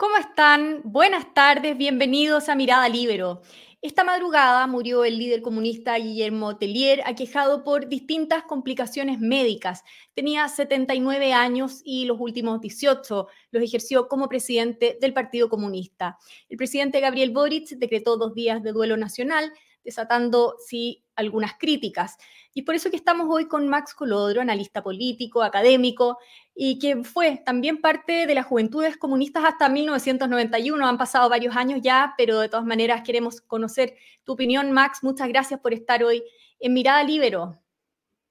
¿Cómo están? Buenas tardes, bienvenidos a Mirada Libero. Esta madrugada murió el líder comunista Guillermo Tellier, aquejado por distintas complicaciones médicas. Tenía 79 años y los últimos 18 los ejerció como presidente del Partido Comunista. El presidente Gabriel Boric decretó dos días de duelo nacional, desatando, sí, algunas críticas. Y por eso que estamos hoy con Max Colodro, analista político, académico, y que fue también parte de las juventudes comunistas hasta 1991. Han pasado varios años ya, pero de todas maneras queremos conocer tu opinión, Max. Muchas gracias por estar hoy en Mirada Libero.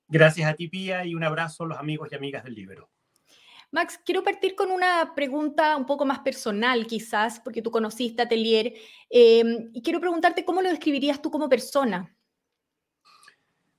Gracias a ti, Pía, y un abrazo a los amigos y amigas del Libero. Max, quiero partir con una pregunta un poco más personal, quizás, porque tú conociste a Telier, eh, y quiero preguntarte cómo lo describirías tú como persona.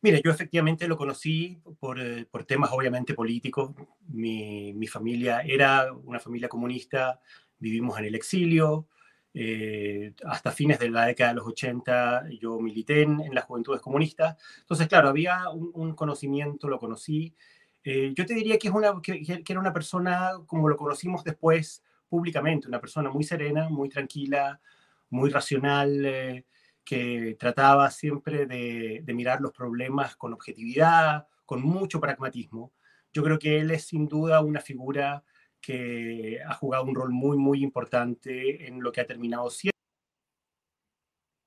Mira, yo efectivamente lo conocí por, eh, por temas obviamente políticos. Mi, mi, familia era una familia comunista, vivimos en el exilio. Eh, hasta fines de la década de los 80 yo milité en, en las juventudes comunistas. Entonces, claro, había un, un conocimiento, lo conocí. Eh, yo te diría que, es una, que, que, era una persona como lo conocimos después públicamente, una persona muy serena, muy tranquila, muy racional. Eh, que trataba siempre de, de, mirar los problemas con objetividad, con mucho pragmatismo. Yo creo que él es sin duda una figura que ha jugado un rol muy, muy importante en lo que ha terminado siendo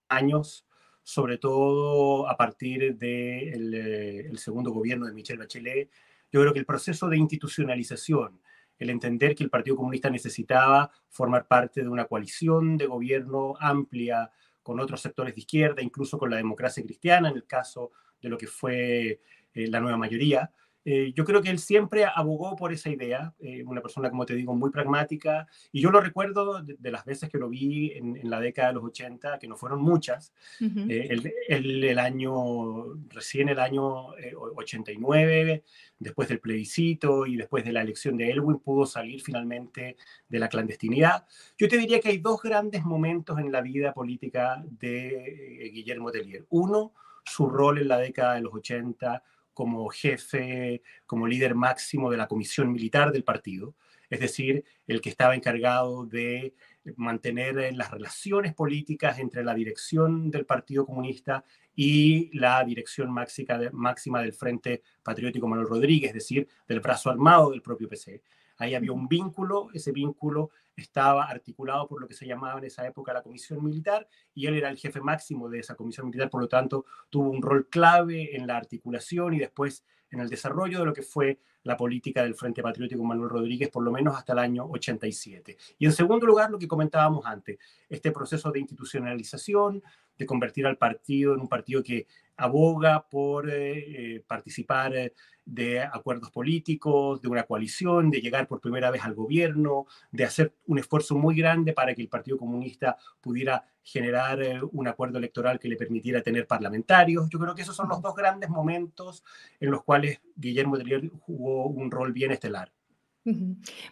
años, sobre todo a partir del de el segundo gobierno de Michelle Bachelet. Yo creo que el proceso de institucionalización, el entender que el Partido Comunista necesitaba formar parte de una coalición de gobierno amplia, con otros sectores de izquierda, incluso con la democracia cristiana, en el caso de lo que fue eh, la nueva mayoría. Eh, yo creo que él siempre abogó por esa idea, eh, una persona, como te digo, muy pragmática, y yo lo recuerdo de, de las veces que lo vi en, en, la década de los 80, que no fueron muchas, uh -huh. eh, el, el, el, año, recién el año 89, eh, después del plebiscito y después de la elección de Elwin, pudo salir finalmente de la clandestinidad. Yo te diría que hay dos grandes momentos en la vida política de eh, Guillermo Tellier. Uno, su rol en la década de los 80 como jefe, como líder máximo de la comisión militar del partido, es decir, el que estaba encargado de mantener las relaciones políticas entre la dirección del Partido Comunista y la dirección máxima del Frente Patriótico Manuel Rodríguez, es decir, del brazo armado del propio PC. Ahí había un vínculo, ese vínculo estaba articulado por lo que se llamaba en esa época la comisión militar y él era el jefe máximo de esa comisión militar, por lo tanto tuvo un rol clave en la articulación y después en el desarrollo de lo que fue la política del Frente Patriótico Manuel Rodríguez, por lo menos hasta el año 87. Y en segundo lugar, lo que comentábamos antes, este proceso de institucionalización, de convertir al partido en un partido que aboga por eh, eh, participar eh, de acuerdos políticos, de una coalición, de llegar por primera vez al gobierno, de hacer un esfuerzo muy grande para que el Partido Comunista pudiera generar un acuerdo electoral que le permitiera tener parlamentarios. Yo creo que esos son los dos grandes momentos en los cuales Guillermo Tellier jugó un rol bien estelar.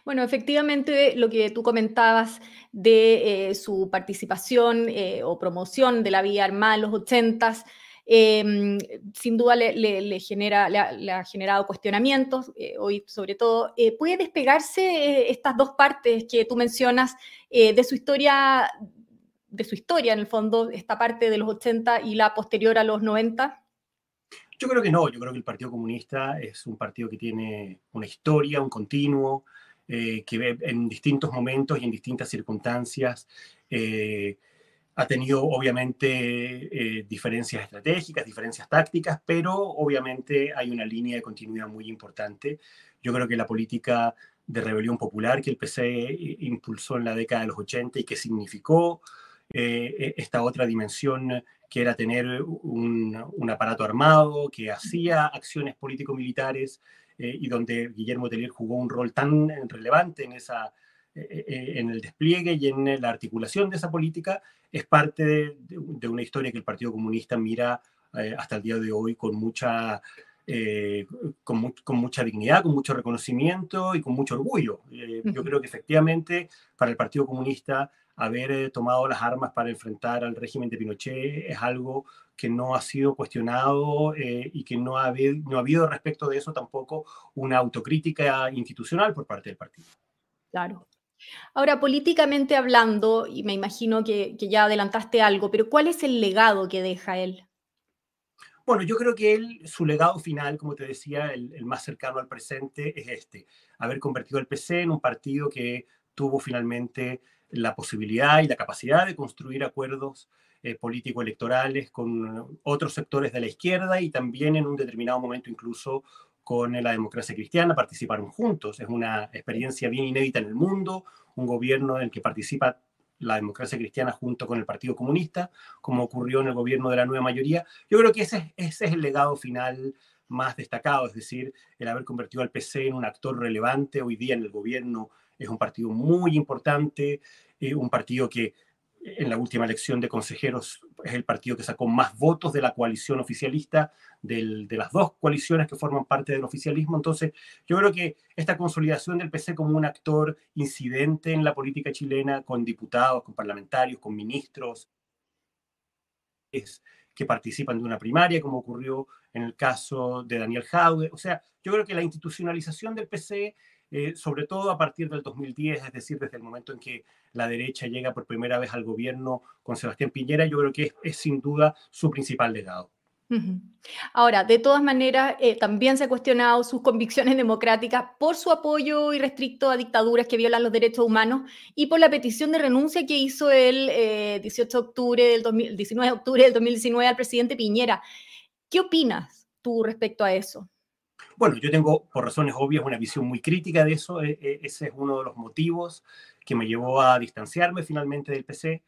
Bueno, efectivamente, lo que tú comentabas de eh, su participación eh, o promoción de la vía armada en los ochentas, eh, sin duda le, genera, le, le, ha generado cuestionamientos, eh, hoy sobre todo. ¿Puede despegarse estas dos partes que tú mencionas de su historia, de su historia en el fondo, esta parte de los 80 y la posterior a los 90? Yo creo que no, yo creo que el Partido Comunista es un partido que tiene una historia, un continuo, eh, que en distintos momentos y en distintas circunstancias eh, ha tenido obviamente eh, diferencias estratégicas, diferencias tácticas, pero obviamente hay una línea de continuidad muy importante. Yo creo que la política de rebelión popular que el PC impulsó en la década de los 80 y que significó eh, esta otra dimensión que era tener un, un aparato armado, que hacía acciones político-militares eh, y donde Guillermo Tellier jugó un rol tan relevante en, esa, eh, eh, en el despliegue y en la articulación de esa política, es parte de, de una historia que el Partido Comunista mira eh, hasta el día de hoy con mucha, con, mu con, mucha dignidad, con mucho reconocimiento y con mucho orgullo. yo creo que efectivamente para el Partido Comunista haber eh, tomado las armas para enfrentar al régimen de Pinochet es algo que no ha sido cuestionado eh, y que no ha, habido, no ha habido respecto de eso tampoco una autocrítica institucional por parte del partido. Claro. Ahora, políticamente hablando, y me imagino que, que ya adelantaste algo, pero ¿cuál es el legado que deja él? Bueno, yo creo que él, su legado final, como te decía, el, el, más cercano al presente es este, haber convertido el PC en un partido que tuvo finalmente la posibilidad y la capacidad de construir acuerdos eh, político-electorales con otros sectores de la izquierda y también en un determinado momento incluso con la democracia cristiana, participaron juntos. Es una experiencia bien inédita en el mundo, un gobierno en el que participa la democracia cristiana junto con el Partido Comunista, como ocurrió en el gobierno de la nueva mayoría. Yo creo que ese, ese es el legado final más destacado, es decir, el haber convertido al PC en un actor relevante hoy día en el gobierno es un partido muy importante, eh, un partido que en la última elección de consejeros es el partido que sacó más votos de la coalición oficialista, del, de las dos coaliciones que forman parte del oficialismo. Entonces, yo creo que esta consolidación del PC como un actor incidente en la política chilena, con diputados, con parlamentarios, con ministros, que participan de una primaria, como ocurrió en el caso de Daniel Jaude. O sea, yo creo que la institucionalización del PC eh, sobre todo a partir del 2010, es decir, desde el momento en que la derecha llega por primera vez al gobierno con Sebastián Piñera, yo creo que es, sin duda su principal legado. Ahora, de todas maneras, eh, también se ha cuestionado sus convicciones democráticas por su apoyo irrestricto a dictaduras que violan los derechos humanos y por la petición de renuncia que hizo el 18 eh, de octubre del 19 de octubre del 2019 al presidente Piñera. ¿Qué opinas tú respecto a eso? Bueno, yo tengo, por razones obvias, una visión muy crítica de eso. E, ese es uno de los motivos que me llevó a distanciarme finalmente del PC.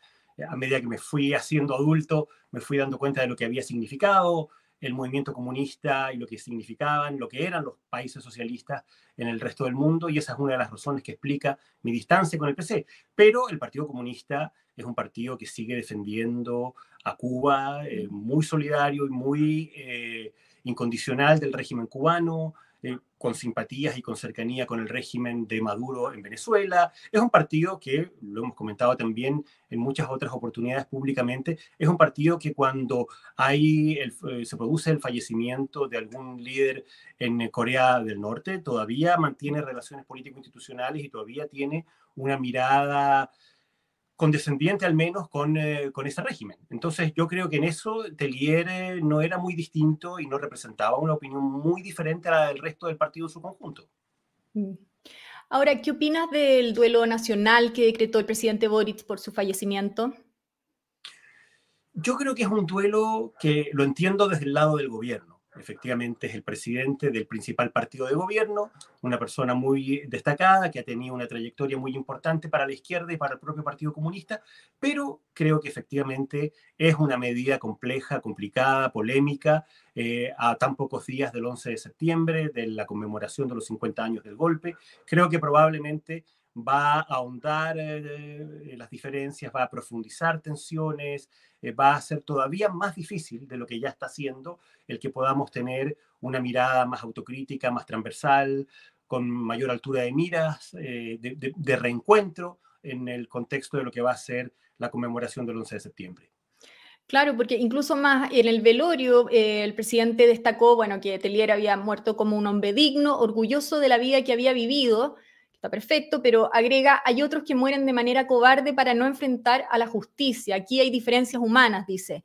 A medida que me fui haciendo adulto, me fui dando cuenta de lo que había significado el movimiento comunista y lo que significaban, lo que eran los países socialistas en el resto del mundo, y esa es una de las razones que explica mi distancia con el PC. Pero el Partido Comunista es un partido que sigue defendiendo a Cuba, eh, muy solidario y muy... Eh, incondicional del régimen cubano, eh, con simpatías y con cercanía con el régimen de Maduro en Venezuela. Es un partido que, lo hemos comentado también en muchas otras oportunidades públicamente, es un partido que cuando hay eh, se produce el fallecimiento de algún líder en Corea del Norte, todavía mantiene relaciones político-institucionales y todavía tiene una mirada condescendiente al menos con, eh, con, ese régimen. Entonces yo creo que en eso Tellier eh, no era muy distinto y no representaba una opinión muy diferente a la del resto del partido en su conjunto. Mm. Ahora, ¿qué opinas del duelo nacional que decretó el presidente Boric por su fallecimiento? Yo creo que es un duelo que lo entiendo desde el lado del gobierno efectivamente es el presidente del principal partido de gobierno, una persona muy destacada que ha tenido una trayectoria muy importante para la izquierda y para el propio Partido Comunista, pero creo que efectivamente es una medida compleja, complicada, polémica, eh, a tan pocos días del 11 de septiembre, de la conmemoración de los 50 años del golpe. Creo que probablemente va a ahondar eh, las diferencias, va a profundizar tensiones, eh, va a ser todavía más difícil de lo que ya está haciendo el que podamos tener una mirada más autocrítica, más transversal, con mayor altura de miras, eh, de, reencuentro en el contexto de lo que va a ser la conmemoración del 11 de septiembre. Claro, porque incluso más en el velorio, el presidente destacó, bueno, que Telier había muerto como un hombre digno, orgulloso de la vida que había vivido, está perfecto, pero agrega, hay otros que mueren de manera cobarde para no enfrentar a la justicia. Aquí hay diferencias humanas, dice.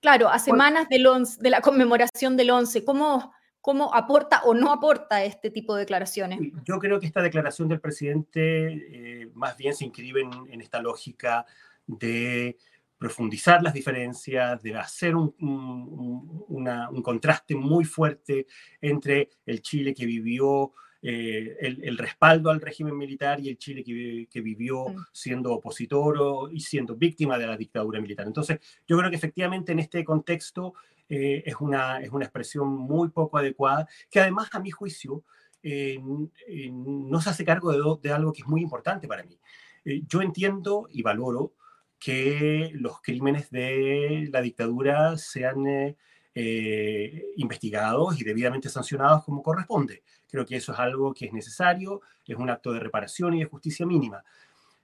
Claro, a semanas del de la conmemoración del 11, ¿cómo, ¿cómo aporta o no aporta este tipo de declaraciones? Yo creo que esta declaración del presidente eh, más bien se inscribe en, esta lógica de profundizar las diferencias, de hacer un, un, contraste muy fuerte entre el Chile que vivió eh, el, respaldo al régimen militar y el Chile que, vivió mm. siendo opositor y siendo víctima de la dictadura militar. Entonces, yo creo que efectivamente en este contexto eh, es, una, es una expresión muy poco adecuada, que además, a mi juicio, eh, no se hace cargo de, de, algo que es muy importante para mí. yo entiendo y valoro que los crímenes de la dictadura sean eh, investigados y debidamente sancionados como corresponde. Creo que eso es algo que es necesario, es un acto de reparación y de justicia mínima.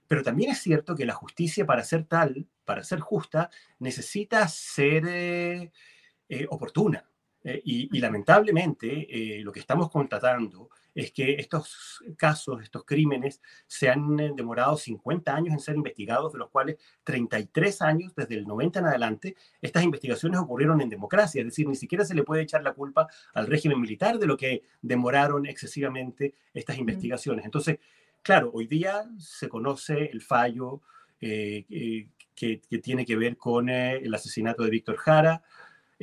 Pero también es cierto que la justicia, para ser tal, para ser justa, necesita ser eh, eh, oportuna. y, lamentablemente, lo que estamos constatando es que estos casos, estos crímenes, se han eh, demorado 50 años en ser investigados, de los cuales 33 años, desde el 90 en adelante, estas investigaciones ocurrieron en democracia, es decir, ni siquiera se le puede echar la culpa al régimen militar de lo que demoraron excesivamente estas investigaciones. Entonces, claro, hoy día se conoce el fallo eh, eh, que, tiene que ver con el asesinato de Víctor Jara,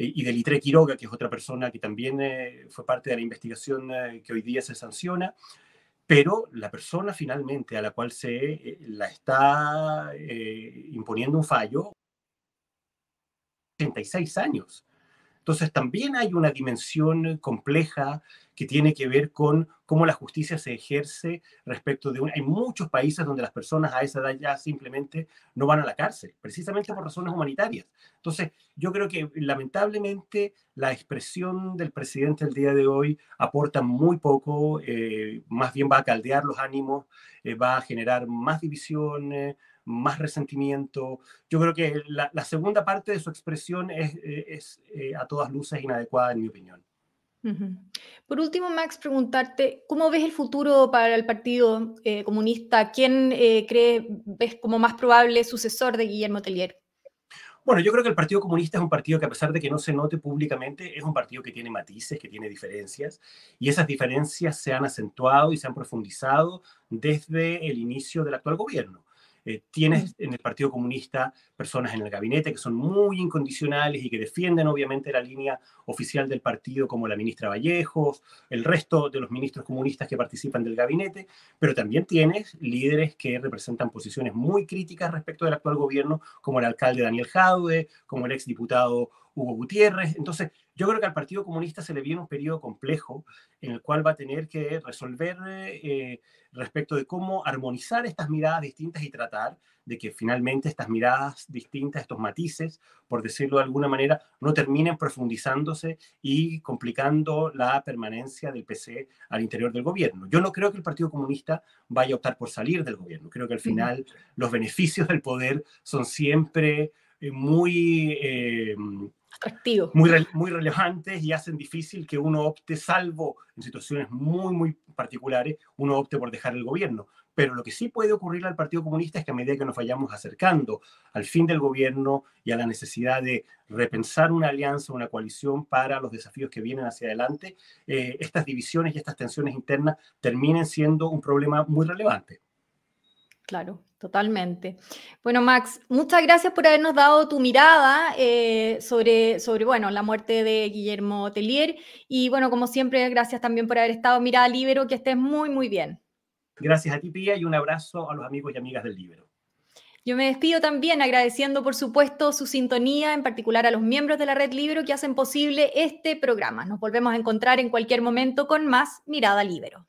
y de Litre Quiroga, que es otra persona que también eh, fue parte de la investigación eh, que hoy día se sanciona, pero la persona finalmente a la cual se la está imponiendo un fallo, 86 años. Entonces también hay una dimensión compleja que tiene que ver con cómo la justicia se ejerce respecto de... Un, hay muchos países donde las personas a esa edad ya simplemente no van a la cárcel, precisamente por razones humanitarias. Entonces, yo creo que lamentablemente la expresión del presidente el día de hoy aporta muy poco, eh, más bien va a caldear los ánimos, eh, va a generar más divisiones más resentimiento. Yo creo que la, segunda parte de su expresión es, es a todas luces inadecuada, en mi opinión. Por último, Max, preguntarte, ¿cómo ves el futuro para el Partido eh, Comunista? ¿Quién eh, cree, ves como más probable sucesor de Guillermo Tellier? Bueno, yo creo que el Partido Comunista es un partido que a pesar de que no se note públicamente, es un partido que tiene matices, que tiene diferencias, y esas diferencias se han acentuado y se han profundizado desde el inicio del actual gobierno. Eh, tienes en el Partido Comunista personas en el gabinete que son muy incondicionales y que defienden obviamente la línea oficial del partido, como la ministra Vallejos, el resto de los ministros comunistas que participan del gabinete, pero también tienes líderes que representan posiciones muy críticas respecto del actual gobierno, como el alcalde Daniel Jaude, como el exdiputado Hugo Gutiérrez. Entonces, yo creo que al Partido Comunista se le viene un periodo complejo en el cual va a tener que resolver eh, respecto de cómo armonizar estas miradas distintas y tratar de que finalmente estas miradas distintas, estos matices, por decirlo de alguna manera, no terminen profundizándose y complicando la permanencia del PC al interior del gobierno. Yo no creo que el Partido Comunista vaya a optar por salir del gobierno. Creo que al final los beneficios del poder son siempre eh, muy... Eh, muy, muy relevantes y hacen difícil que uno opte, salvo en situaciones muy, muy particulares, uno opte por dejar el gobierno. Pero lo que sí puede ocurrir al Partido Comunista es que a medida que nos vayamos acercando al fin del gobierno y a la necesidad de repensar una alianza, una coalición para los desafíos que vienen hacia adelante, eh, estas divisiones y estas tensiones internas terminen siendo un problema muy relevante. Claro, totalmente. Bueno, Max, muchas gracias por habernos dado tu mirada eh, sobre, sobre bueno, la muerte de Guillermo Tellier. Y bueno, como siempre, gracias también por haber estado Mirada Libero, que estés muy, muy bien. Gracias a ti, Pía, y un abrazo a los amigos y amigas del Libero. Yo me despido también agradeciendo, por supuesto, su sintonía, en particular a los miembros de la Red Libero que hacen posible este programa. Nos volvemos a encontrar en cualquier momento con más Mirada Libero.